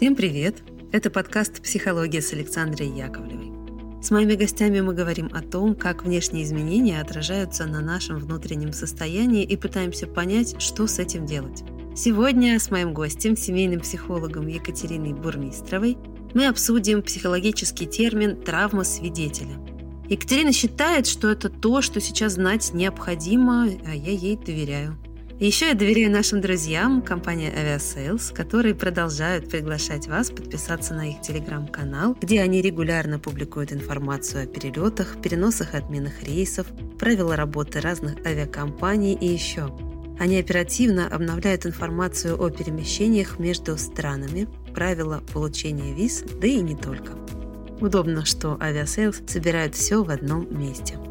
Всем привет! Это подкаст «Психология» с Александрой Яковлевой. С моими гостями мы говорим о том, как внешние изменения отражаются на нашем внутреннем состоянии и пытаемся понять, что с этим делать. Сегодня с моим гостем, семейным психологом Екатериной Бурмистровой, мы обсудим психологический термин «травма свидетеля». Екатерина считает, что это то, что сейчас знать необходимо, а я ей доверяю. Еще я доверяю нашим друзьям, компания Aviasales, которые продолжают приглашать вас подписаться на их телеграм-канал, где они регулярно публикуют информацию о перелетах, переносах и отменах рейсов, правила работы разных авиакомпаний и еще. Они оперативно обновляют информацию о перемещениях между странами, правила получения виз, да и не только. Удобно, что Aviasales собирают все в одном месте –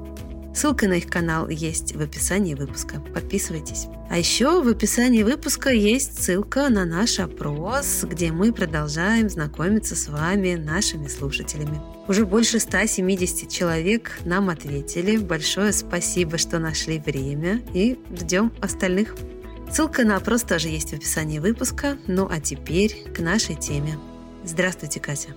Ссылка на их канал есть в описании выпуска. Подписывайтесь. А еще в описании выпуска есть ссылка на наш опрос, где мы продолжаем знакомиться с вами, нашими слушателями. Уже больше 170 человек нам ответили. Большое спасибо, что нашли время и ждем остальных. Ссылка на опрос тоже есть в описании выпуска. Ну а теперь к нашей теме. Здравствуйте, Катя.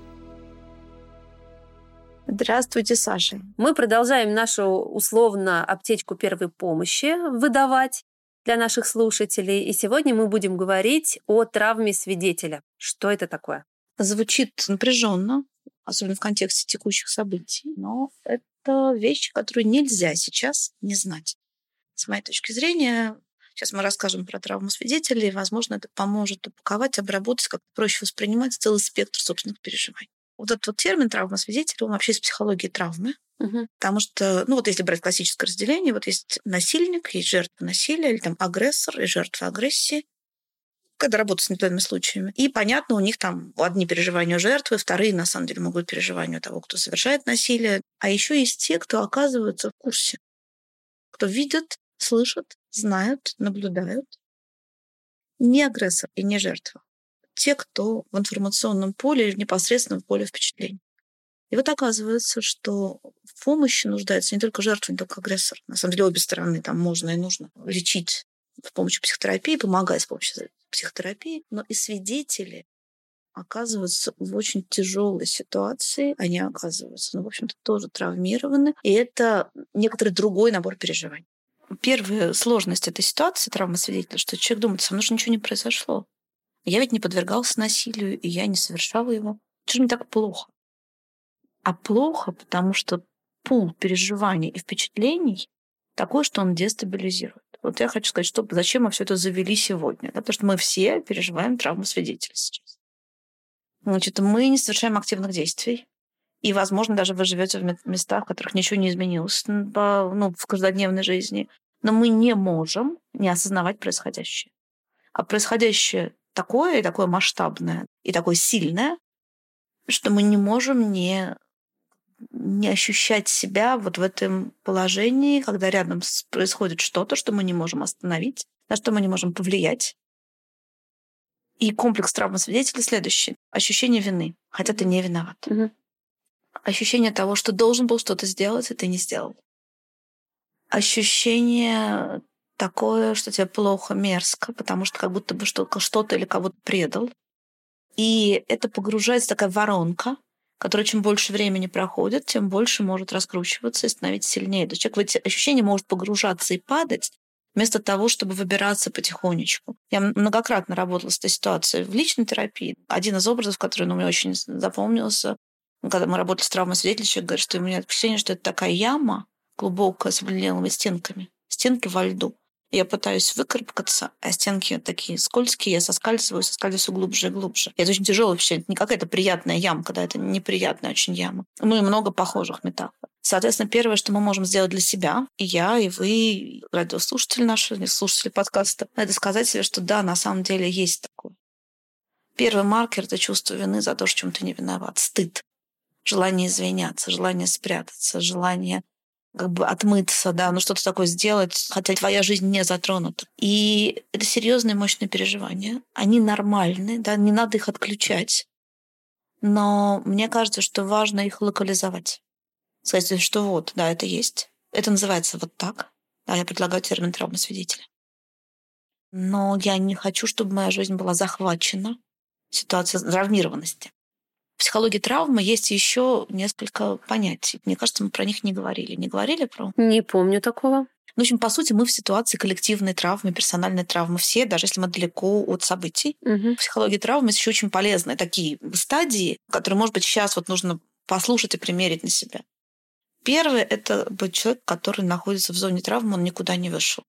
Здравствуйте, Саша. Мы продолжаем нашу условно аптечку первой помощи выдавать для наших слушателей. И сегодня мы будем говорить о травме свидетеля. Что это такое? Звучит напряженно, особенно в контексте текущих событий, но это вещь, которую нельзя сейчас не знать. С моей точки зрения, сейчас мы расскажем про травму свидетелей, возможно, это поможет упаковать, обработать, как проще воспринимать целый спектр собственных переживаний вот этот вот термин травма свидетеля, он вообще из психологии травмы. Угу. Потому что, ну вот если брать классическое разделение, вот есть насильник, есть жертва насилия, или там агрессор и жертва агрессии, когда работают с индивидуальными случаями. И, понятно, у них там одни переживания у жертвы, вторые, на самом деле, могут переживания у того, кто совершает насилие. А еще есть те, кто оказываются в курсе, кто видят, слышат, знают, наблюдают. Не агрессор и не жертва те, кто в информационном поле или в поле впечатлений. И вот оказывается, что в помощи нуждается не только жертва, не только агрессор. На самом деле обе стороны там можно и нужно лечить с помощью психотерапии, помогать с помощью психотерапии, но и свидетели оказываются в очень тяжелой ситуации, они оказываются, ну, в общем-то, тоже травмированы, и это некоторый другой набор переживаний. Первая сложность этой ситуации, травма свидетеля, что человек думает, со мной же ничего не произошло. Я ведь не подвергался насилию, и я не совершала его. Что же мне так плохо? А плохо, потому что пул переживаний и впечатлений такой, что он дестабилизирует. Вот я хочу сказать, что зачем мы все это завели сегодня. Да? Потому что мы все переживаем травму свидетеля сейчас. Значит, мы не совершаем активных действий. И, возможно, даже вы живете в местах, в которых ничего не изменилось ну, в каждодневной жизни. Но мы не можем не осознавать происходящее. А происходящее такое, и такое масштабное, и такое сильное, что мы не можем не, не ощущать себя вот в этом положении, когда рядом происходит что-то, что мы не можем остановить, на что мы не можем повлиять. И комплекс травмы свидетеля следующий. Ощущение вины, хотя ты не виноват. Угу. Ощущение того, что должен был что-то сделать, и ты не сделал. Ощущение такое, что тебе плохо, мерзко, потому что как будто бы что-то или кого-то предал. И это погружается такая воронка, которая чем больше времени проходит, тем больше может раскручиваться и становиться сильнее. То есть человек в эти ощущения может погружаться и падать, вместо того, чтобы выбираться потихонечку. Я многократно работала с этой ситуацией в личной терапии. Один из образов, который ну, мне очень запомнился, когда мы работали с травмой свидетеля, человек говорит, что у меня впечатление, что это такая яма глубокая с обледенелыми стенками, стенки во льду. Я пытаюсь выкарабкаться, а стенки такие скользкие, я соскальзываю, соскальзываю глубже и глубже. И это очень тяжело вообще. Это не какая-то приятная ямка, да, это неприятная очень яма. Ну и много похожих метафор. Соответственно, первое, что мы можем сделать для себя, и я, и вы, и радиослушатели наши, слушатели подкаста, это сказать себе, что да, на самом деле есть такое. Первый маркер – это чувство вины за то, что чем ты не виноват. Стыд. Желание извиняться, желание спрятаться, желание как бы отмыться, да, ну что-то такое сделать, хотя твоя жизнь не затронута. И это серьезные мощные переживания. Они нормальны, да, не надо их отключать. Но мне кажется, что важно их локализовать. Сказать, что вот, да, это есть. Это называется вот так. Да, я предлагаю термин травма свидетеля. Но я не хочу, чтобы моя жизнь была захвачена ситуация травмированности. В психологии травмы есть еще несколько понятий. Мне кажется, мы про них не говорили. Не говорили про? Не помню такого. Ну, в общем, по сути, мы в ситуации коллективной травмы, персональной травмы все, даже если мы далеко от событий. Угу. В психологии травмы есть еще очень полезные такие стадии, которые, может быть, сейчас вот нужно послушать и примерить на себя. Первое – это человек, который находится в зоне травмы, он никуда не вышел.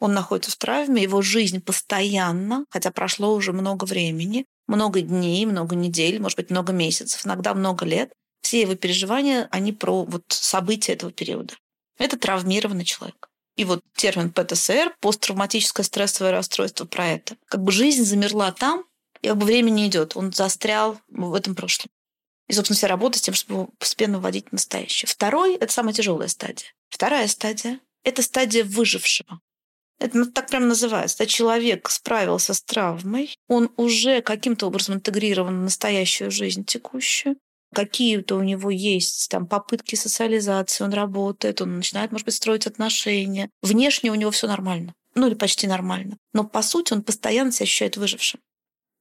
Он находится в травме, его жизнь постоянно, хотя прошло уже много времени, много дней, много недель, может быть, много месяцев, иногда много лет. Все его переживания, они про вот события этого периода. Это травмированный человек. И вот термин ПТСР, посттравматическое стрессовое расстройство, про это. Как бы жизнь замерла там, и как бы время не идет. Он застрял в этом прошлом. И, собственно, вся работа с тем, чтобы постепенно вводить настоящее. Второй – это самая тяжелая стадия. Вторая стадия – это стадия выжившего. Это так прям называется. Да, человек справился с травмой, он уже каким-то образом интегрирован в настоящую жизнь текущую, какие-то у него есть там попытки социализации, он работает, он начинает, может быть, строить отношения. Внешне у него все нормально. Ну или почти нормально. Но по сути он постоянно себя ощущает выжившим.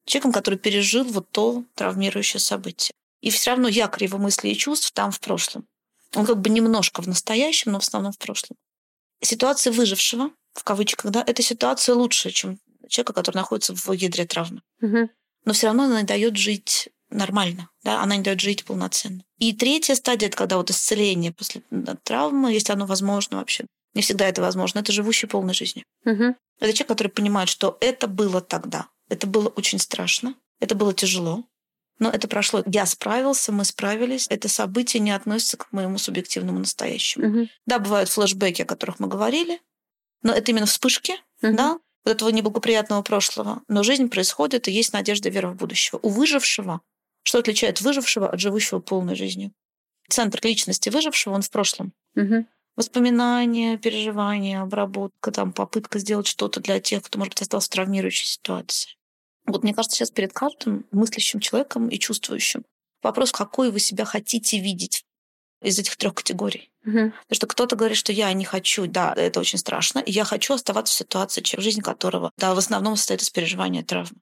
Человеком, который пережил вот то травмирующее событие. И все равно якорь его мыслей и чувств там в прошлом. Он как бы немножко в настоящем, но в основном в прошлом. Ситуация выжившего, в кавычках, да, это ситуация лучше, чем человека, который находится в ядре травмы. Угу. Но все равно она не дает жить нормально, да, она не дает жить полноценно. И третья стадия, это когда вот исцеление после травмы, если оно возможно вообще. Не всегда это возможно. Это живущий полной жизнью. Угу. Это человек, который понимает, что это было тогда. Это было очень страшно. Это было тяжело. Но это прошло. Я справился, мы справились. Это событие не относится к моему субъективному настоящему. Угу. Да, бывают флешбеки, о которых мы говорили, но это именно вспышки, Угу. да, вот этого неблагоприятного прошлого. Но жизнь происходит, и есть надежда и вера в будущего. У выжившего, что отличает выжившего от живущего полной жизнью? Центр личности выжившего, он в прошлом. Угу. Воспоминания, переживания, обработка, там, попытка сделать что-то для тех, кто, может быть, остался в травмирующей ситуации. Вот мне кажется, сейчас перед каждым мыслящим человеком и чувствующим вопрос, какой вы себя хотите видеть из этих трех категорий. Угу. Потому что кто-то говорит, что я не хочу, да, это очень страшно, и я хочу оставаться в ситуации, жизнь которого, да, в основном состоит из переживания травмы.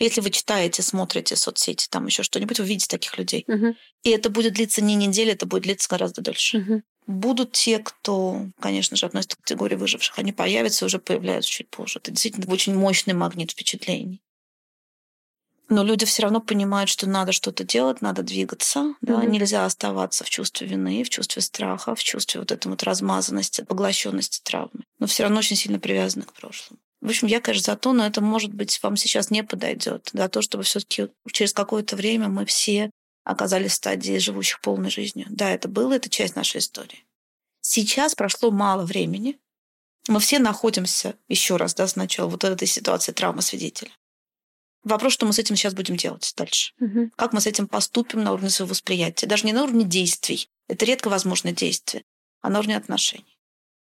Если вы читаете, смотрите соцсети, там еще что-нибудь, вы видите таких людей. Угу. И это будет длиться не неделю, это будет длиться гораздо дольше. Угу. Будут те, кто, конечно же, относится к категории выживших. Они появятся и уже появляются чуть позже. Это действительно очень мощный магнит впечатлений. Но люди все равно понимают, что надо что-то делать, надо двигаться. Да? Мгм. Нельзя оставаться в чувстве вины, в чувстве страха, в чувстве вот этой вот размазанности, поглощенности травмы. Но все равно очень сильно привязаны к прошлому. В общем, я, конечно, за то, но это, может быть, вам сейчас не подойдет. За то, чтобы все-таки через какое-то время мы все оказались в стадии живущих полной жизнью. Да, это было, это часть нашей истории. Сейчас прошло мало времени. Мы все находимся, еще раз, да, сначала, вот в этой ситуации травмы свидетеля. Вопрос, что мы с этим сейчас будем делать дальше. Мгм. Как мы с этим поступим на уровне своего восприятия. Даже не на уровне действий. Это редко возможное действие, а на уровне отношений.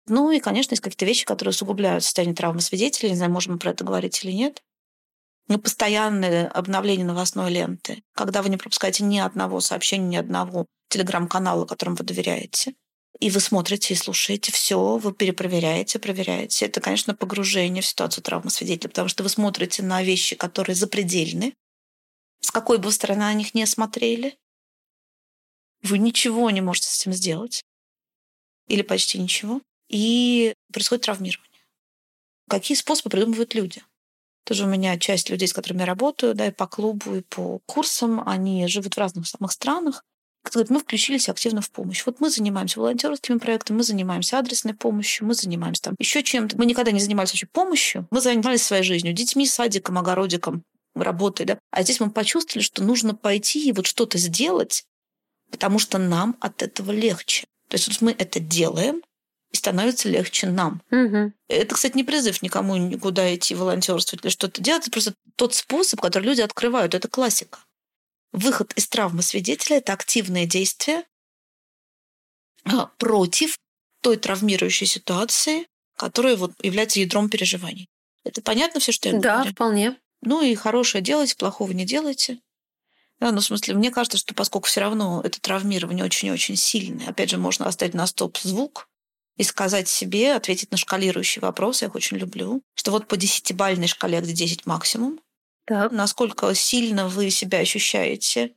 Ну и, конечно, есть какие-то вещи, которые усугубляют состояние травмы свидетеля. Не знаю, можем мы про это говорить или нет. Ну, постоянное обновление новостной ленты, когда вы не пропускаете ни одного сообщения, ни одного телеграм-канала, которому вы доверяете. И вы смотрите и слушаете все, вы перепроверяете, проверяете. Это, конечно, погружение в ситуацию травмы свидетеля, потому что вы смотрите на вещи, которые запредельны, с какой бы стороны на них не смотрели, вы ничего не можете с этим сделать. Или почти ничего. И происходит травмирование. Какие способы придумывают люди? Тоже у меня часть людей, с которыми я работаю, да, и по клубу, и по курсам, они живут в разных самых странах. Кто говорит, мы включились активно в помощь. Вот мы занимаемся волонтерскими проектами, мы занимаемся адресной помощью, мы занимаемся там еще чем-то. Мы никогда не занимались вообще помощью, мы занимались своей жизнью, детьми, садиком, огородиком, работой, да. А здесь мы почувствовали, что нужно пойти и вот что-то сделать, потому что нам от этого легче. То есть вот мы это делаем, и становится легче нам. Мгм. Это, кстати, не призыв никому никуда идти волонтерствовать или что-то делать. Это просто тот способ, который люди открывают. Это классика. Выход из травмы свидетеля – это активное действие а, против той травмирующей ситуации, которая вот является ядром переживаний. Это понятно все, что я Да, говорю? вполне. Ну и хорошее делайте, плохого не делайте. Да, ну, в смысле, мне кажется, что поскольку все равно это травмирование очень-очень сильное, опять же, можно оставить на стоп звук и сказать себе, ответить на шкалирующий вопрос, я их очень люблю, что вот по десятибальной шкале, где 10 максимум, Так. Насколько сильно вы себя ощущаете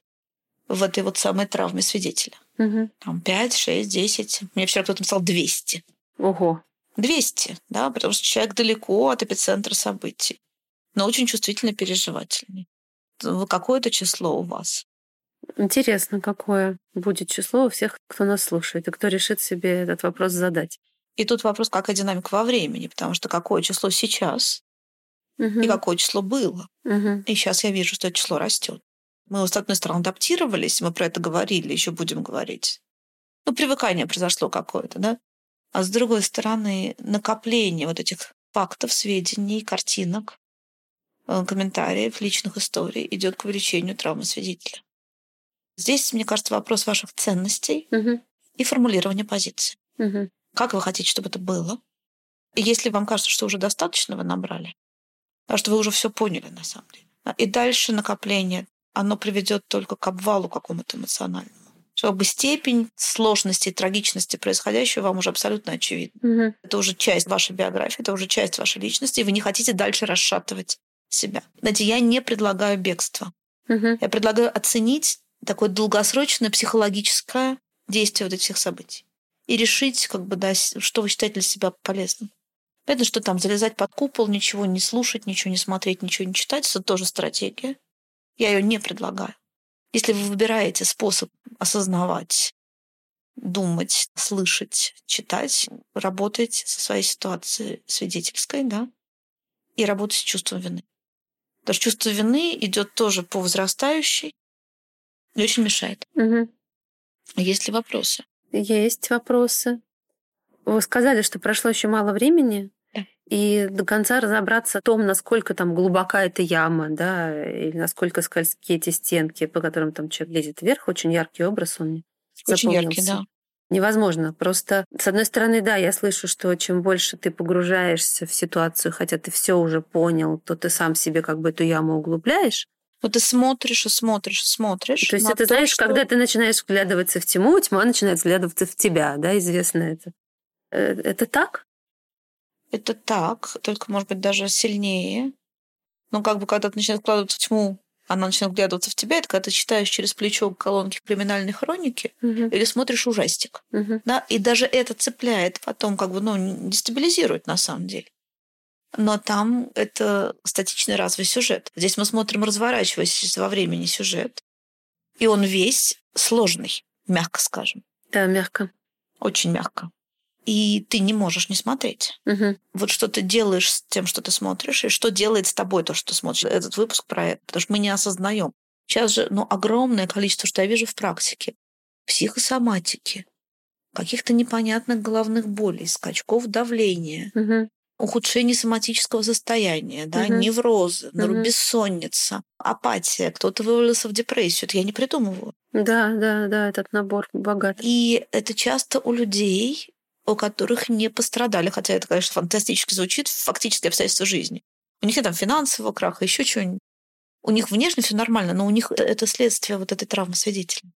в этой вот самой травме свидетеля. Угу. Там 5, 6, 10. Мне вчера кто-то написал 200. Ого. 200, да, потому что человек далеко от эпицентра событий, но очень чувствительно переживательный. Какое-то число у вас? Интересно, какое будет число у всех, кто нас слушает, и кто решит себе этот вопрос задать. И тут вопрос, какая динамика во времени, потому что какое число сейчас Угу. и какое число было. Угу. И сейчас я вижу, что это число растет. Мы, с одной стороны, адаптировались, мы про это говорили, еще будем говорить. Ну, привыкание произошло какое-то, да? А с другой стороны, накопление вот этих фактов, сведений, картинок, э, комментариев, личных историй идет к увеличению травмы свидетеля. Здесь, мне кажется, вопрос ваших ценностей Угу. и формулирования позиции. Угу. Как вы хотите, чтобы это было? И если вам кажется, что уже достаточно вы набрали, потому что вы уже все поняли на самом деле. А, И дальше накопление, оно приведет только к обвалу какому-то эмоциональному. Как бы степень сложности и трагичности происходящего вам уже абсолютно очевидна. Угу. Это уже часть вашей биографии, это уже часть вашей личности, и вы не хотите дальше расшатывать себя. Знаете, я не предлагаю бегство. Угу. Я предлагаю оценить такое долгосрочное психологическое действие вот этих всех событий и решить, как бы, да, что вы считаете для себя полезным. Понятно, что там залезать под купол, ничего не слушать, ничего не смотреть, ничего не читать, это тоже стратегия. Я ее не предлагаю. Если вы выбираете способ осознавать, думать, слышать, читать, работать со своей ситуацией свидетельской, да, и работать с чувством вины. Потому что чувство вины идет тоже по возрастающей и очень мешает. Угу. Есть ли вопросы? Есть вопросы. Вы сказали, что прошло еще мало времени. И до конца разобраться в том, насколько там глубока эта яма, да, или насколько скользкие эти стенки, по которым там человек лезет вверх, очень яркий образ он мне Очень яркий, да. Невозможно. Просто, с одной стороны, да, я слышу, что чем больше ты погружаешься в ситуацию, хотя ты все уже понял, то ты сам себе как бы эту яму углубляешь. Вот ты смотришь и смотришь и смотришь. То есть это, то, знаешь, что- когда ты начинаешь вглядываться в тьму, тьма начинает вглядываться в тебя, да, известно это. Э, Это так? Это так, только, может быть, даже сильнее. Ну, как бы, когда ты начинаешь вкладываться в тьму, она начинает вглядываться в тебя, это когда ты читаешь через плечо колонки криминальной хроники Мгм. или смотришь ужастик. Мгм. Да? И даже это цепляет потом, как бы, ну, дестабилизирует на самом деле. Но там это статичный разовый сюжет. Здесь мы смотрим разворачивающийся во времени сюжет. И он весь сложный, мягко скажем. Да, мягко. Очень мягко. И ты не можешь не смотреть. Мгм. Вот что ты делаешь с тем, что ты смотришь, и что делает с тобой то, что ты смотришь. Этот выпуск про это. Потому что мы не осознаем. Сейчас же ну, огромное количество, что я вижу в практике. Психосоматики, каких-то непонятных головных болей, скачков давления, Мгм. ухудшение соматического состояния, да, Мгм. неврозы, Мгм. бессонница, апатия, кто-то вывалился в депрессию. Это я не придумываю. Да, да, да, этот набор богат. И это часто у людей, у которых не пострадали, хотя это, конечно, фантастически звучит, фактически обстоятельства жизни. У них нет там финансового краха, еще чего-нибудь. У них внешне все нормально, но у них это следствие вот этой травмы свидетеля.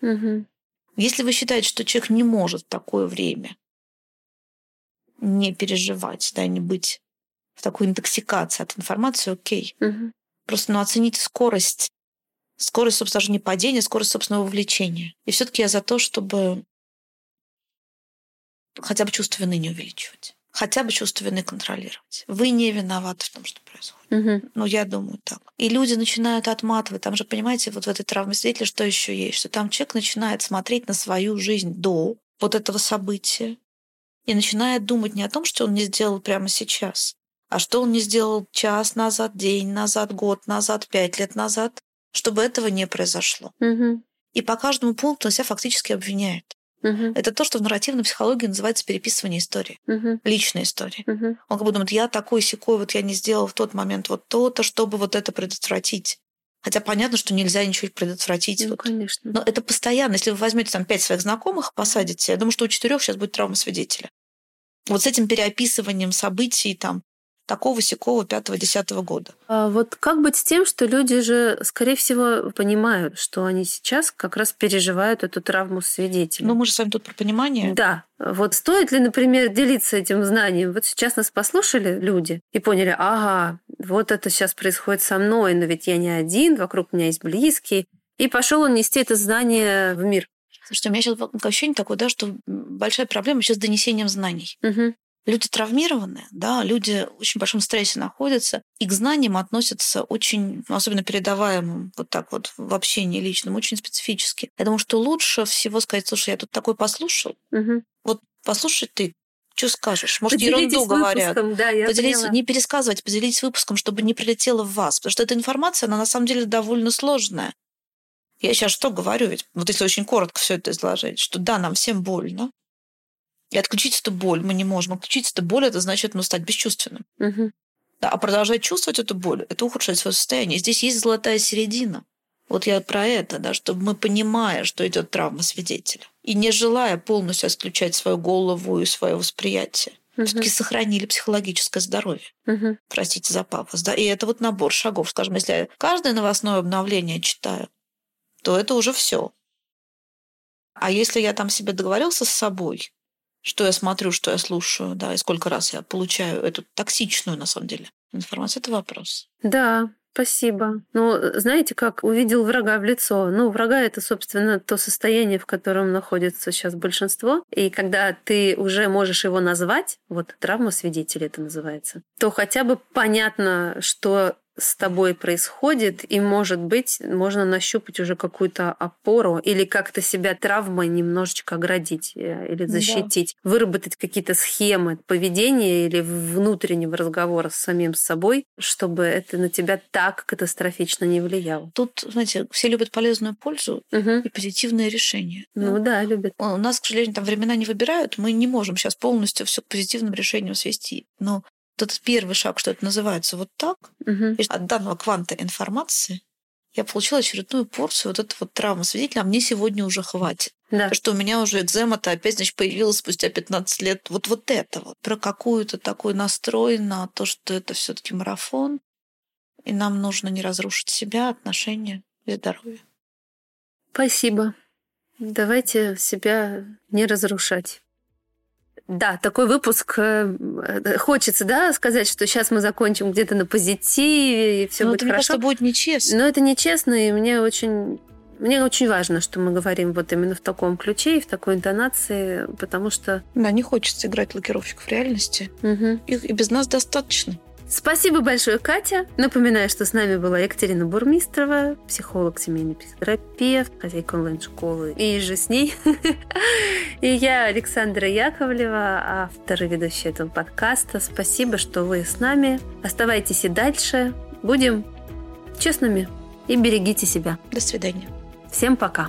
Мгм. Если вы считаете, что человек не может в такое время не переживать, да, не быть в такой интоксикации от информации, окей. Мгм. Просто ну, оцените скорость, скорость, собственно, даже не падения, скорость собственного вовлечения. И все-таки я за то, чтобы хотя бы чувство вины не увеличивать. Хотя бы чувство вины контролировать. Вы не виноваты в том, что происходит. Мгм. Ну, я думаю так. И люди начинают отматывать. Там же, понимаете, вот в этой травме свидетеля что еще есть? Что там человек начинает смотреть на свою жизнь до вот этого события и начинает думать не о том, что он не сделал прямо сейчас, а что он не сделал час назад, день назад, год назад, пять лет назад, чтобы этого не произошло. Мгм. И по каждому пункту он себя фактически обвиняет. Мгм. Это то, что в нарративной психологии называется переписывание истории, Мгм. личной истории. Мгм. Он как бы думает, я такой секой, вот я не сделал в тот момент вот то-то, чтобы вот это предотвратить. Хотя понятно, что нельзя ничего предотвратить. Ну, вот. конечно. Но это постоянно. Если вы возьмете там пять своих знакомых, посадите, я думаю, что у четырех сейчас будет травма свидетеля. Вот с этим переописыванием событий там такого сякого пятого-десятого года. А вот как быть с тем, что люди же, скорее всего, понимают, что они сейчас как раз переживают эту травму свидетеля? Ну, мы же с вами тут про понимание. Да. Вот стоит ли, например, делиться этим знанием? Вот сейчас нас послушали люди и поняли, ага, вот это сейчас происходит со мной, но ведь я не один, вокруг меня есть близкие. И пошел он нести это знание в мир. Слушайте, у меня сейчас ощущение такое, да, что большая проблема сейчас с донесением знаний. Угу. Люди травмированные, да, люди в очень большом стрессе находятся, и к знаниям относятся очень, особенно передаваемым, вот так вот в общении личном, очень специфически. Я думаю, что лучше всего сказать, слушай, я тут такой послушал, угу. вот послушай ты, что скажешь? Может, поделитесь ерунду говорят. Да, я поделитесь, не пересказывать, поделитесь выпуском, чтобы не прилетело в вас. Потому что эта информация, она на самом деле довольно сложная. Я сейчас что говорю? Ведь вот если очень коротко все это изложить, что да, нам всем больно, и отключить эту боль мы не можем. Отключить эту боль это значит ну, стать бесчувственным. Угу. Да, а продолжать чувствовать эту боль это ухудшать свое состояние. Здесь есть золотая середина. Вот я про это, да, чтобы мы, понимая, что идет травма свидетеля, и не желая полностью отключать свою голову и свое восприятие, угу. все-таки сохранили психологическое здоровье. Угу. Простите за пафос. Да? И это вот набор шагов. Скажем, если я каждое новостное обновление читаю, то это уже все. А если я там себе договорился с собой, что я смотрю, что я слушаю, да, и сколько раз я получаю эту токсичную, на самом деле, информацию, это вопрос. Да, Спасибо. Ну, знаете, как увидел врага в лицо. Ну, врага это, собственно, то состояние, в котором находится сейчас большинство. И когда ты уже можешь его назвать, вот травма свидетелей это называется, то хотя бы понятно, что с тобой происходит, и, может быть, можно нащупать уже какую-то опору или как-то себя травмой немножечко оградить э, или защитить, да. выработать какие-то схемы поведения или внутреннего разговора с самим собой, чтобы это на тебя так катастрофично не влияло. Тут, знаете, все любят полезную пользу угу. и позитивные решения. Ну да, да, любят. У нас, к сожалению, там времена не выбирают, мы не можем сейчас полностью все к позитивным решениям свести. Но вот этот первый шаг, что это называется вот так, угу. от данного кванта информации я получила очередную порцию вот этого вот травмы свидетеля, а мне сегодня уже хватит. Да. Потому что у меня уже экзема-то опять, значит, появилась спустя 15 лет. Вот, вот это вот. Про какую-то такой настрой на то, что это все таки марафон, и нам нужно не разрушить себя, отношения и здоровье. Спасибо. Давайте себя не разрушать. Да, такой выпуск э, хочется, да, сказать, что сейчас мы закончим где-то на позитиве и все будет это, хорошо. Но это будет нечестно. Но это нечестно, и мне очень мне очень важно, что мы говорим вот именно в таком ключе и в такой интонации, потому что... Да, не хочется играть лакировщиков реальности. Угу. Их и без нас достаточно. Спасибо большое, Катя. Напоминаю, что с нами была Екатерина Бурмистрова, психолог, семейный психотерапевт, хозяйка онлайн-школы и же с ней. И я, Александра Яковлева, автор и ведущая этого подкаста. Спасибо, что вы с нами. Оставайтесь и дальше. Будем честными и берегите себя. До свидания. Всем пока.